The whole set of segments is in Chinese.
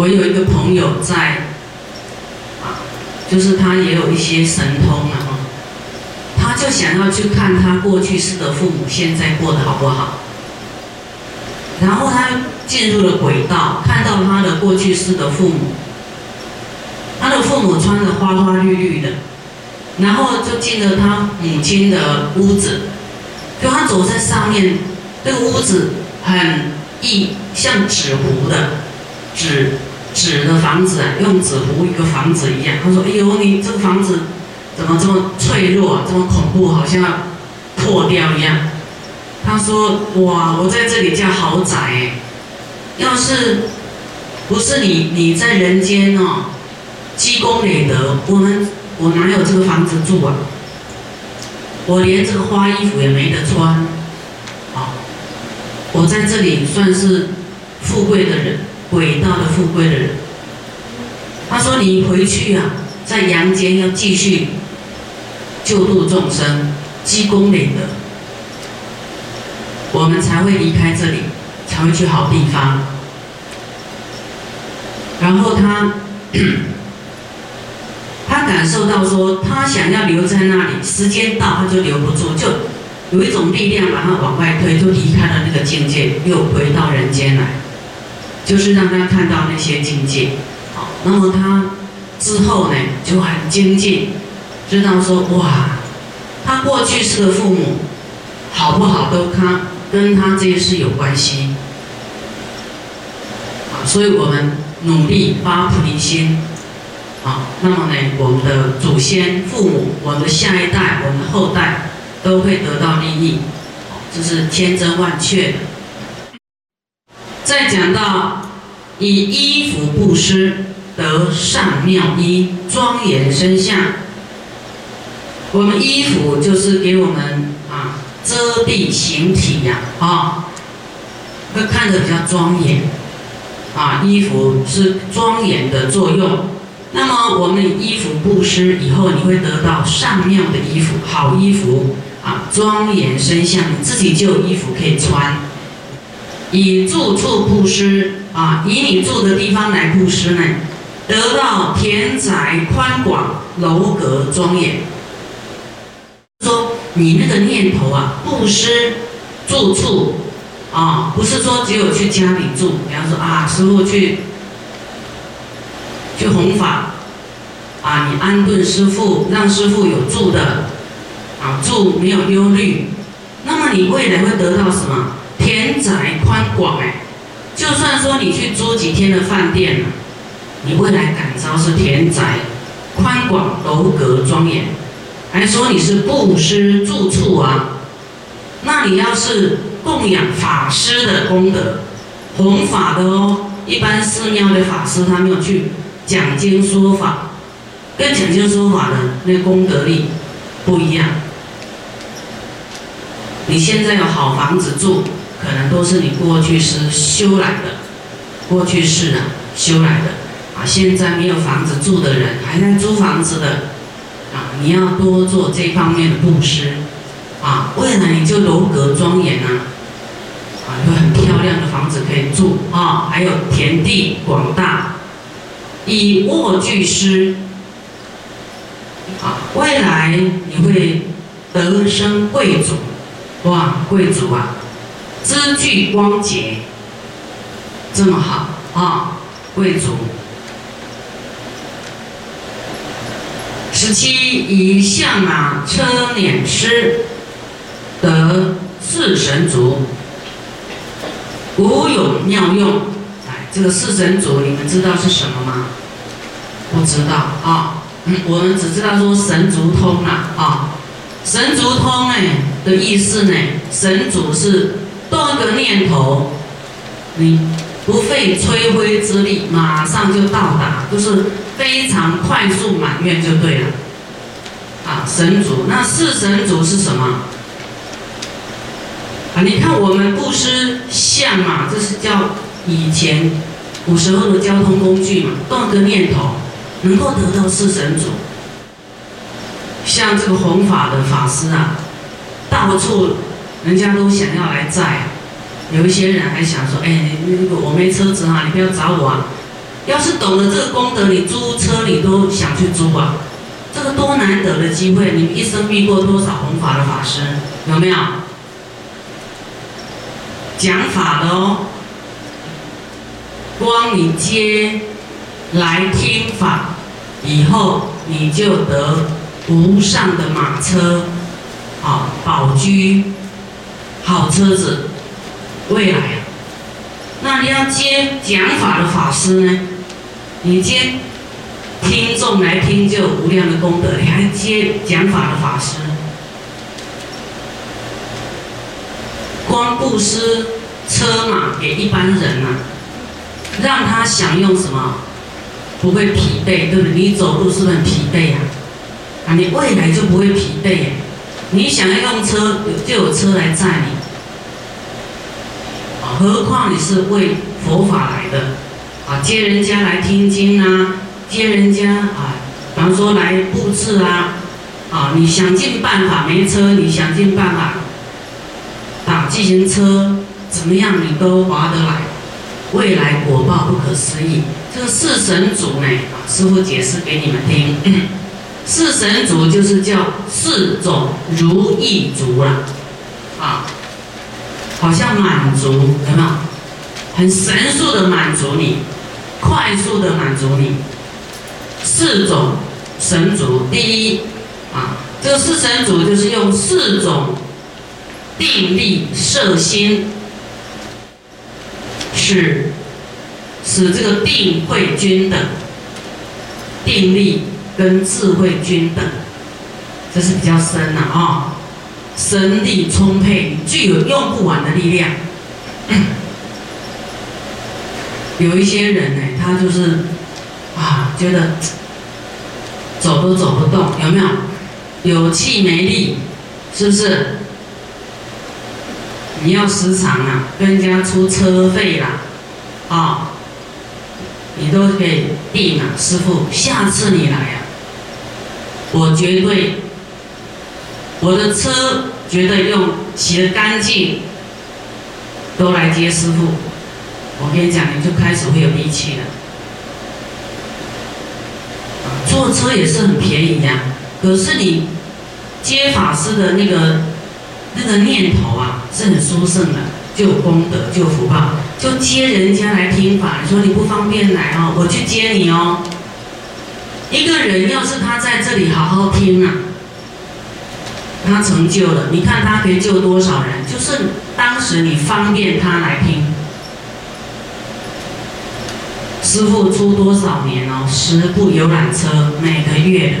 我有一个朋友在，啊，就是他也有一些神通啊，他就想要去看他过去世的父母现在过得好不好，然后他进入了轨道，看到他的过去世的父母，他的父母穿着花花绿绿的，然后就进了他母亲的屋子，就他走在上面，这个屋子很异，像纸糊的。纸纸的房子啊，用纸糊一个房子一样。他说：“哎呦，你这个房子怎么这么脆弱，这么恐怖，好像要破掉一样。”他说：“哇，我在这里叫豪宅，要是不是你你在人间哦，积功累德，我们我哪有这个房子住啊？我连这个花衣服也没得穿，啊，我在这里算是富贵的人。”伟大的富贵的人，他说：“你回去啊，在阳间要继续救度众生，积功累德，我们才会离开这里，才会去好地方。”然后他，他感受到说，他想要留在那里，时间到他就留不住，就有一种力量把他往外推，就离开了那个境界，又回到人间来。就是让他看到那些境界，好，那么他之后呢就很精进，知道说哇，他过去世的父母好不好都他跟他这一世有关系，啊，所以我们努力发菩提心，啊，那么呢，我们的祖先、父母、我们的下一代、我们的后代都会得到利益，这是千真万确的。再讲到以衣服布施得上妙衣庄严身相，我们衣服就是给我们啊遮蔽形体呀啊，会看着比较庄严啊，衣服是庄严的作用。那么我们衣服布施以后，你会得到上妙的衣服，好衣服啊，庄严身相，你自己就有衣服可以穿。以住处布施啊，以你住的地方来布施呢，得到田宅宽广、楼阁庄严。说你那个念头啊，布施住处啊，不是说只有去家里住，比方说啊，师傅去去弘法啊，你安顿师傅，让师傅有住的啊，住没有忧虑，那么你未来会得到什么？窄宽广哎，就算说你去租几天的饭店你未来感召是田宅宽广楼阁庄严，还说你是布施住处啊，那你要是供养法师的功德，弘法的哦，一般寺庙的法师他没有去讲经说法，跟讲经说法的那功德力不一样。你现在有好房子住。可能都是你过去是修来的，过去式啊修来的啊，现在没有房子住的人，还在租房子的啊，你要多做这方面的布施啊，未来你就楼阁庄严啊，啊，有很漂亮的房子可以住啊，还有田地广大，以卧具施啊，未来你会得生贵族，哇，贵族啊！资具光洁，这么好啊！贵族。十七以象马车辇狮得四神足，无有妙用。哎，这个四神足你们知道是什么吗？不知道啊。我们只知道说神足通了啊。神足通哎的意思呢，神足是。动一个念头，你不费吹灰之力，马上就到达，就是非常快速满愿就对了。啊，神主，那四神主是什么？啊，你看我们布施像嘛，这是叫以前古时候的交通工具嘛，动一个念头能够得到四神主。像这个弘法的法师啊，到处。人家都想要来载，有一些人还想说：“哎，那个我没车子啊，你不要找我啊。”要是懂得这个功德，你租车你都想去租啊。这个多难得的机会，你一生遇过多少弘法的法师？有没有？讲法的哦，光你接来听法以后，你就得无上的马车，好宝驹，好车子，未来啊。那你要接讲法的法师呢？你接听众来听就无量的功德，你还接讲法的法师，光布施车马给一般人啊，让他享用什么？不会疲惫，对不对？你走路是不是很疲惫呀？啊，你未来就不会疲惫耶。你想要用车，就有车来载你。何况你是为佛法来的，啊，接人家来听经啊，接人家啊，比方说来布置啊，啊，你想尽办法没车，你想尽办法打自行车，怎么样你都划得来，未来果报不可思议。这个四神主呢，师傅解释给你们听，四神主就是叫四种如意足了，啊。好像满足有没有？很神速的满足你，快速的满足你。四种神足，第一啊，这个四神足就是用四种定力摄心，使使这个定慧均等，定力跟智慧均等，这是比较深的啊。神力充沛，具有用不完的力量。有一些人呢，他就是啊，觉得走都走不动，有没有？有气没力，是不是？你要时常啊，跟人家出车费啦，啊，你都可以定啊，师傅，下次你来啊，我绝对。我的车觉得用洗得干净，都来接师傅。我跟你讲，你就开始会有力气了。坐车也是很便宜呀，可是你接法师的那个那个念头啊，是很殊胜的，就有功德，就有福报，就接人家来听法。你说你不方便来哦，我去接你哦。一个人要是他在这里好好听啊。他成就了，你看他可以救多少人？就是当时你方便他来听，师傅出多少年哦，十部游览车每个月的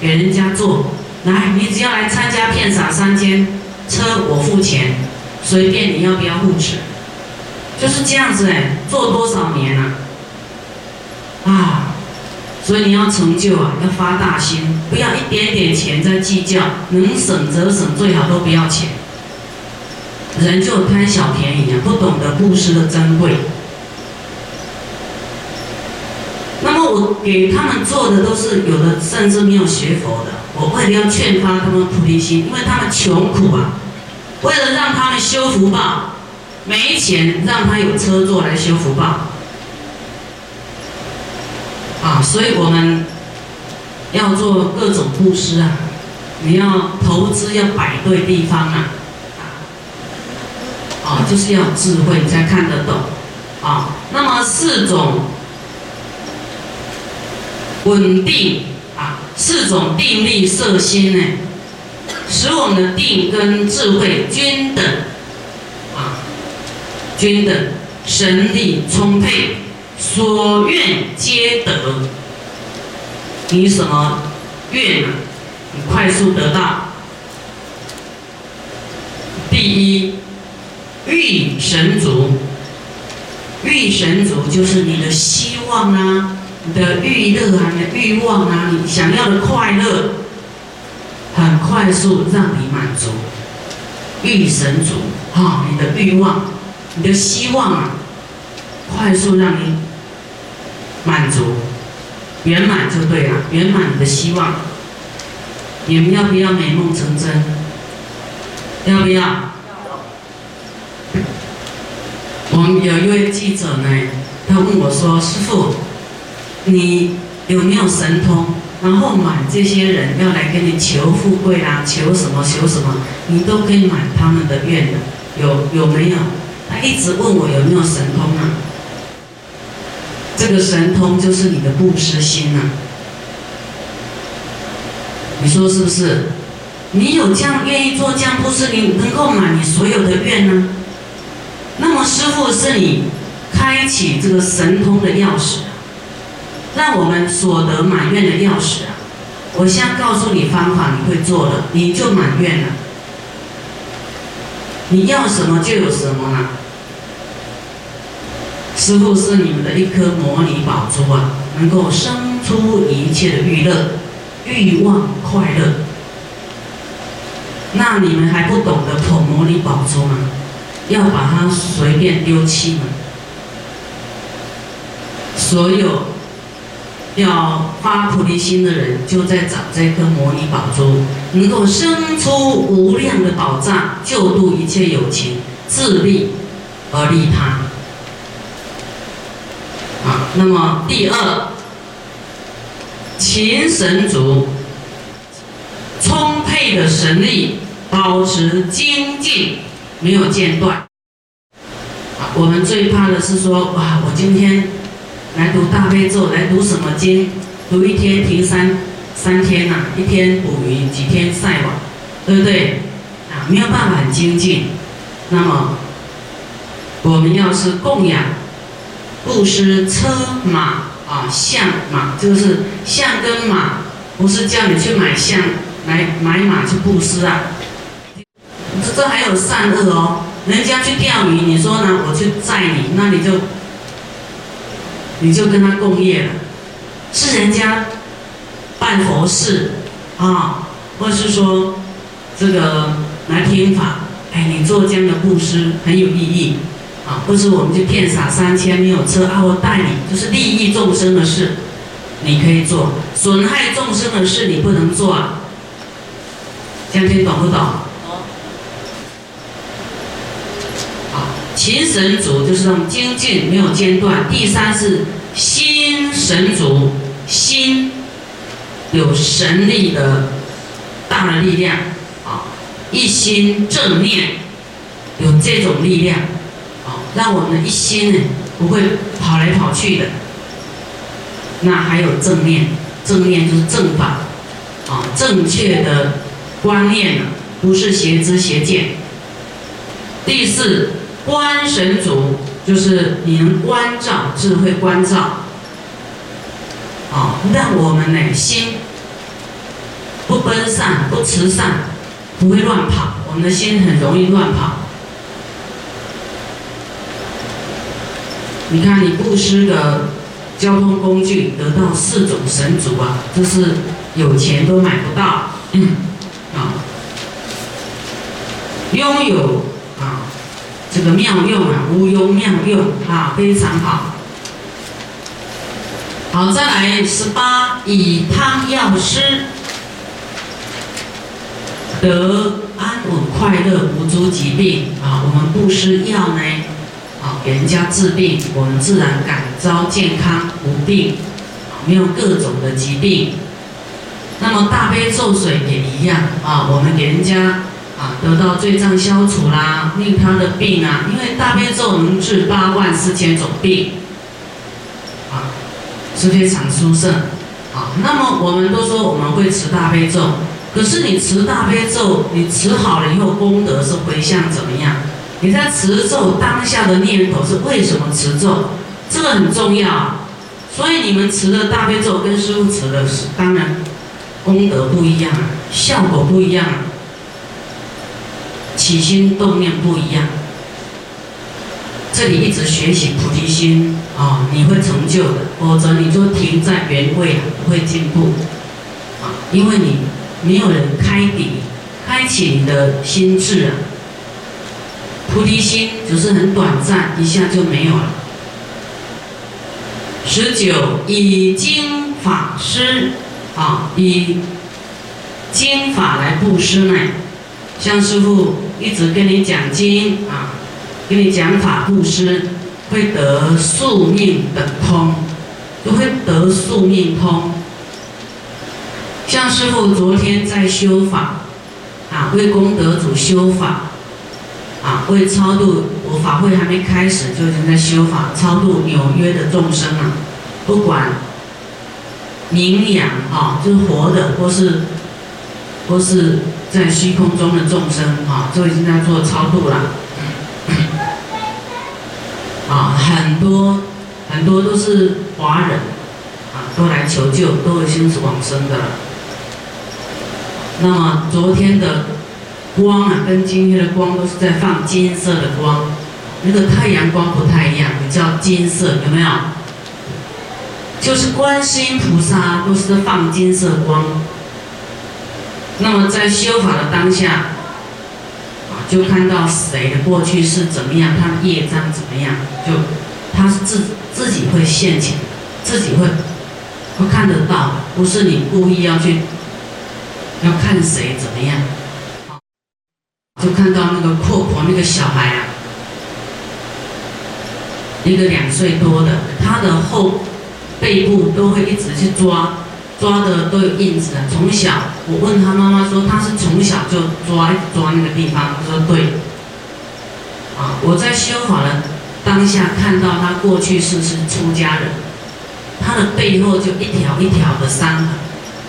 给人家坐，来你只要来参加片场三千车我付钱，随便你要不要护持，就是这样子哎，做多少年了？啊！所以你要成就啊，要发大心，不要一点点钱在计较，能省则省，最好都不要钱。人就贪小便宜啊，不懂得布施的珍贵。那么我给他们做的都是有的，甚至没有学佛的，我为了要劝发他们菩提心，因为他们穷苦啊，为了让他们修福报，没钱让他有车坐来修福报。啊，所以我们要做各种布施啊，你要投资要摆对地方啊，啊，就是要智慧你才看得懂啊。那么四种稳定啊，四种定力摄心呢，使我们的定跟智慧均等啊，均等，神力充沛。所愿皆得，你什么愿啊？你快速得到。第一，欲神足，欲神足就是你的希望啊，你的欲乐啊，你的欲望啊，你想要的快乐，很快速让你满足。欲神足，哈，你的欲望，你的希望啊，快速让你。满足，圆满就对了，圆满的希望。你们要不要美梦成真？要不要？我们有一位记者呢，他问我说：“师傅，你有没有神通？然后满这些人要来跟你求富贵啦，求什么求什么，你都可以满他们的愿的。有有没有？他一直问我有没有神通啊？这个神通就是你的布施心啊。你说是不是？你有这样愿意做这样布施，你能够满你所有的愿呢？那么师傅是你开启这个神通的钥匙。让我们所得满愿的钥匙啊！我现在告诉你方法，你会做的，你就满愿了。你要什么就有什么了。师傅是你们的一颗摩尼宝珠啊，能够生出一切的欲乐、欲望、快乐。那你们还不懂得捧摩尼宝珠吗？要把它随便丢弃吗？所有。要发菩提心的人，就在找这颗摩尼宝珠，能够生出无量的宝藏，救度一切有情，自利而利他。那么第二，勤神足，充沛的神力，保持精进，没有间断。我们最怕的是说，哇，我今天。来读大悲咒，来读什么经？读一天停三三天呐，一天捕鱼，几天晒网，对不对？啊，没有办法很精进。那么，我们要是供养、布施车马啊，象马，就是象跟马，不是叫你去买象来买马去布施啊。这这还有善恶哦。人家去钓鱼，你说呢？我去载你，那你就。你就跟他共业了，是人家办佛事啊，或是说这个来听法，哎，你做这样的布施很有意义啊，不是我们就骗傻三千没有车啊，我带你，就是利益众生的事，你可以做，损害众生的事你不能做啊，这样听懂不懂？啊勤神足就是那种精进没有间断。第三是心神足，心有神力的大的力量啊，一心正念有这种力量，让我们一心呢不会跑来跑去的。那还有正念，正念就是正法啊，正确的观念呢，不是邪知邪见。第四。观神足就是你能关照智慧关照，啊，让我们呢心不奔散不慈善，不会乱跑。我们的心很容易乱跑。你看，你布施的交通工具得到四种神足啊，这是有钱都买不到，嗯，啊，拥有啊。这个妙用啊，无庸妙用啊，非常好。好，再来十八，以汤药师，得安稳快乐，无诸疾病啊。我们布施药呢，给人家治病，我们自然感召健康无病，没有各种的疾病。那么大悲咒水也一样啊，我们给人家。啊，得到罪障消除啦，令他的病啊，因为大悲咒能治八万四千种病，啊，是非常殊胜。啊，那么我们都说我们会持大悲咒，可是你持大悲咒，你持好了以后功德是回向怎么样？你在持咒当下的念头是为什么持咒？这个很重要。所以你们持的大悲咒跟师傅持的，当然功德不一样，效果不一样。起心动念不一样，这里一直学习菩提心啊，你会成就的。否则你就停在原位啊，不会进步啊，因为你没有人开底，开启你的心智啊。菩提心只是很短暂，一下就没有了。十九以经法师啊，以经法来布施呢，像师傅。一直跟你讲经啊，跟你讲法布施，会得宿命等通，就会得宿命通。像师傅昨天在修法，啊，为功德主修法，为超度我法会还没开始就已经在修法，超度纽约的众生啊，不管名养啊，就是活的或是或是在虚空中的众生啊，就已经在做超度了。啊，很多很多都是华人啊，都来求救，都已经是往生的了。那么昨天的光啊，跟今天的光都是在放金色的光，那个太阳光不太一样，比较金色，有没有？就是观世音菩萨都是在放金色光。那么在修法的当下，啊，就看到谁的过去是怎么样，他的业障怎么样，就他是自自己会现前，自己会会看得到，不是你故意要去。要看谁怎么样，就看到那个阔婆那个小孩啊，一个两岁多的，他的后背部都会一直去抓，抓的都有印子。从小我问他妈妈说他是从小就抓一抓那个地方，他说对。啊，我在修法的当下看到他过去是是出家人，他的背后就一条一条的伤痕，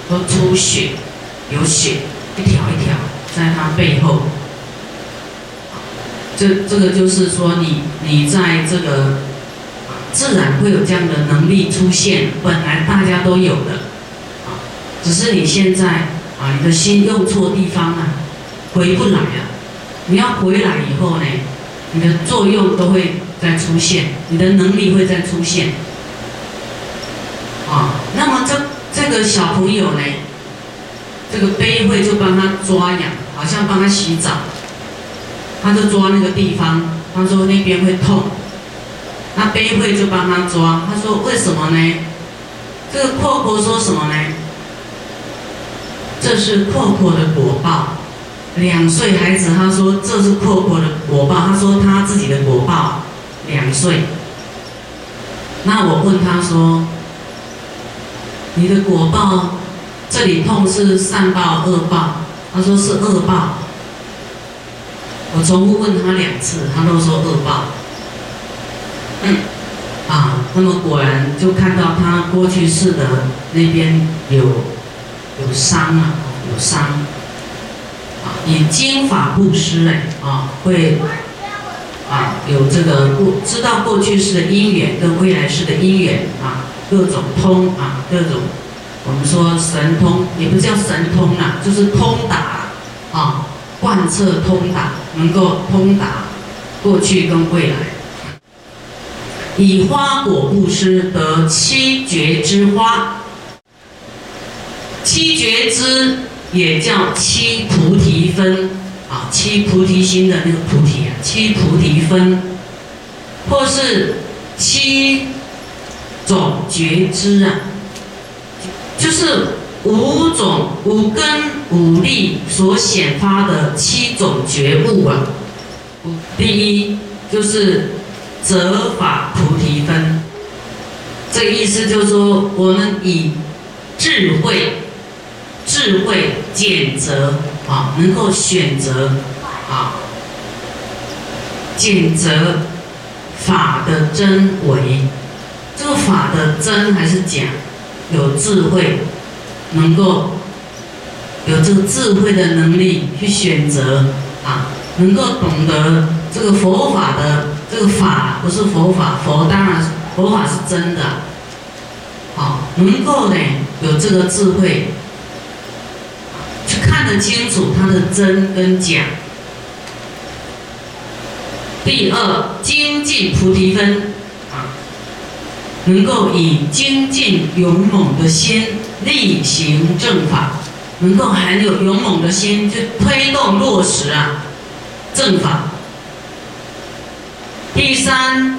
都出血。有血一条一条在他背后，这这个就是说你你在这个自然会有这样的能力出现，本来大家都有的，啊，只是你现在啊你的心用错地方了，回不来了。你要回来以后呢，你的作用都会再出现，你的能力会再出现，啊，那么这这个小朋友呢？这个悲会就帮他抓痒，好像帮他洗澡，他就抓那个地方，他说那边会痛，那悲会就帮他抓，他说为什么呢？这个阔婆说什么呢？这是阔婆的果报，两岁孩子他说这是阔婆的果报，他说他自己的果报，两岁。那我问他说，你的果报？这里痛是善报恶报，他说是恶报。我重复问他两次，他都说恶报。嗯，啊，那么果然就看到他过去世的那边有有伤啊，有伤。啊，以经法布施哎，啊，会啊有这个过知道过去世的因缘跟未来世的因缘啊，各种通啊，各种。我们说神通也不叫神通啦，就是通达啊，贯彻通达，能够通达过去跟未来。以花果布施得七觉之花，七觉之也叫七菩提分啊，七菩提心的那个菩提啊，七菩提分，或是七种觉知啊。就是五种五根五力所显发的七种觉悟啊。第一就是择法菩提分，这意思就是说，我们以智慧、智慧拣择啊，能够选择啊，拣择法的真伪，这个法的真还是假？有智慧，能够有这个智慧的能力去选择啊，能够懂得这个佛法的这个法不是佛法，佛当然是佛法是真的，好，能够呢有这个智慧，去看得清楚它的真跟假。第二，精进菩提分啊。能够以精进勇猛的心力行正法，能够很有勇猛的心去推动落实啊正法。第三，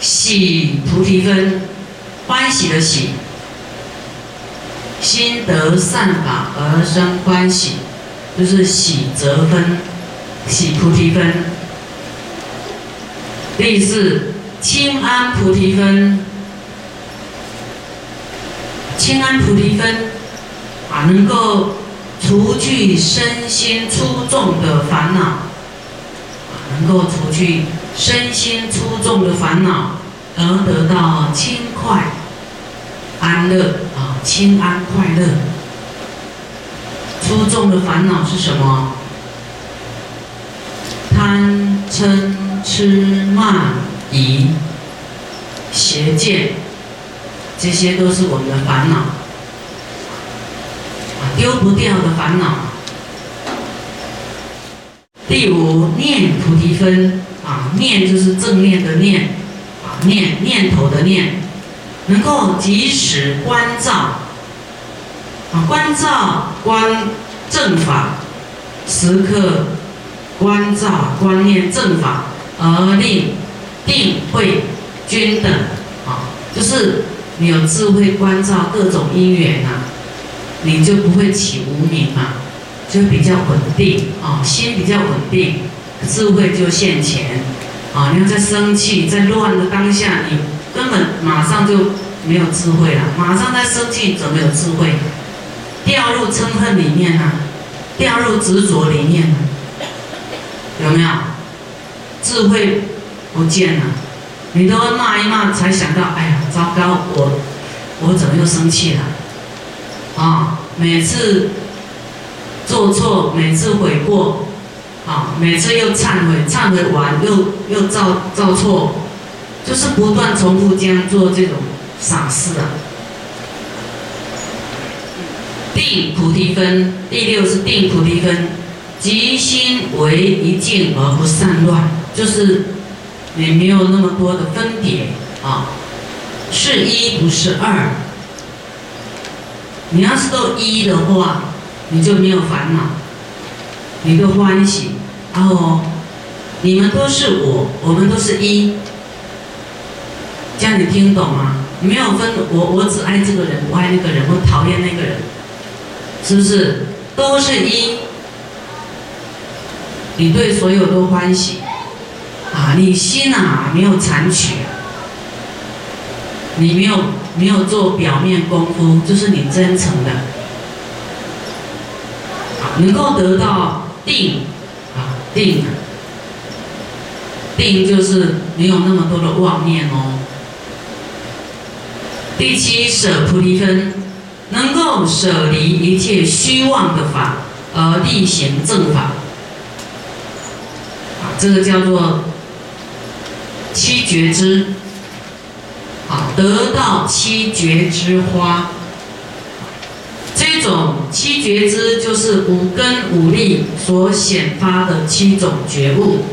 喜菩提分，欢喜的喜，心得善法而生欢喜，就是喜则分，喜菩提分。第四，清安菩提分。清安菩提分啊，能够除去身心粗重的烦恼，啊，能够除去身心粗重的烦恼，而得到轻快、安乐啊，清安快乐。粗重的烦恼是什么？贪嗔痴慢疑邪见，这些都是我们的烦恼，啊，丢不掉的烦恼。第五，念菩提分，啊，念就是正念的念，啊，念念头的念，能够及时关照，啊，关照观正法，时刻关照观念正法，而令定慧均等，啊，就是你有智慧关照各种因缘呐，你就不会起无明嘛，就比较稳定啊，心比较稳定，智慧就现前啊。你要在生气、在乱的当下，你根本马上就没有智慧了，马上在生气怎么有智慧？掉入嗔恨里面啊，掉入执着里面啊。有没有智慧不见了？你都要骂一骂才想到，哎呀，糟糕，我我怎么又生气了？啊，每次做错，每次悔过，啊，每次又忏悔，忏悔完又又造造错，就是不断重复这样做这种傻事啊。定菩提分，第六是定菩提分。即心为一境而不散乱，就是也没有那么多的分别啊，是一不是二。你要是都一的话，你就没有烦恼，你都欢喜。然后你们都是我，我们都是一，这样你听懂吗？没有分我，我只爱这个人，不爱那个人，我讨厌那个人，是不是？都是一。你对所有都欢喜，你心啊没有残取，你没有没有做表面功夫，就是你真诚的，能够得到定，啊定，定就是没有那么多的妄念哦。第七舍菩提分，能够舍离一切虚妄的法，而力行正法。这个叫做七觉之，啊，得到七觉之花。这种七觉之就是五根五力所显发的七种觉悟。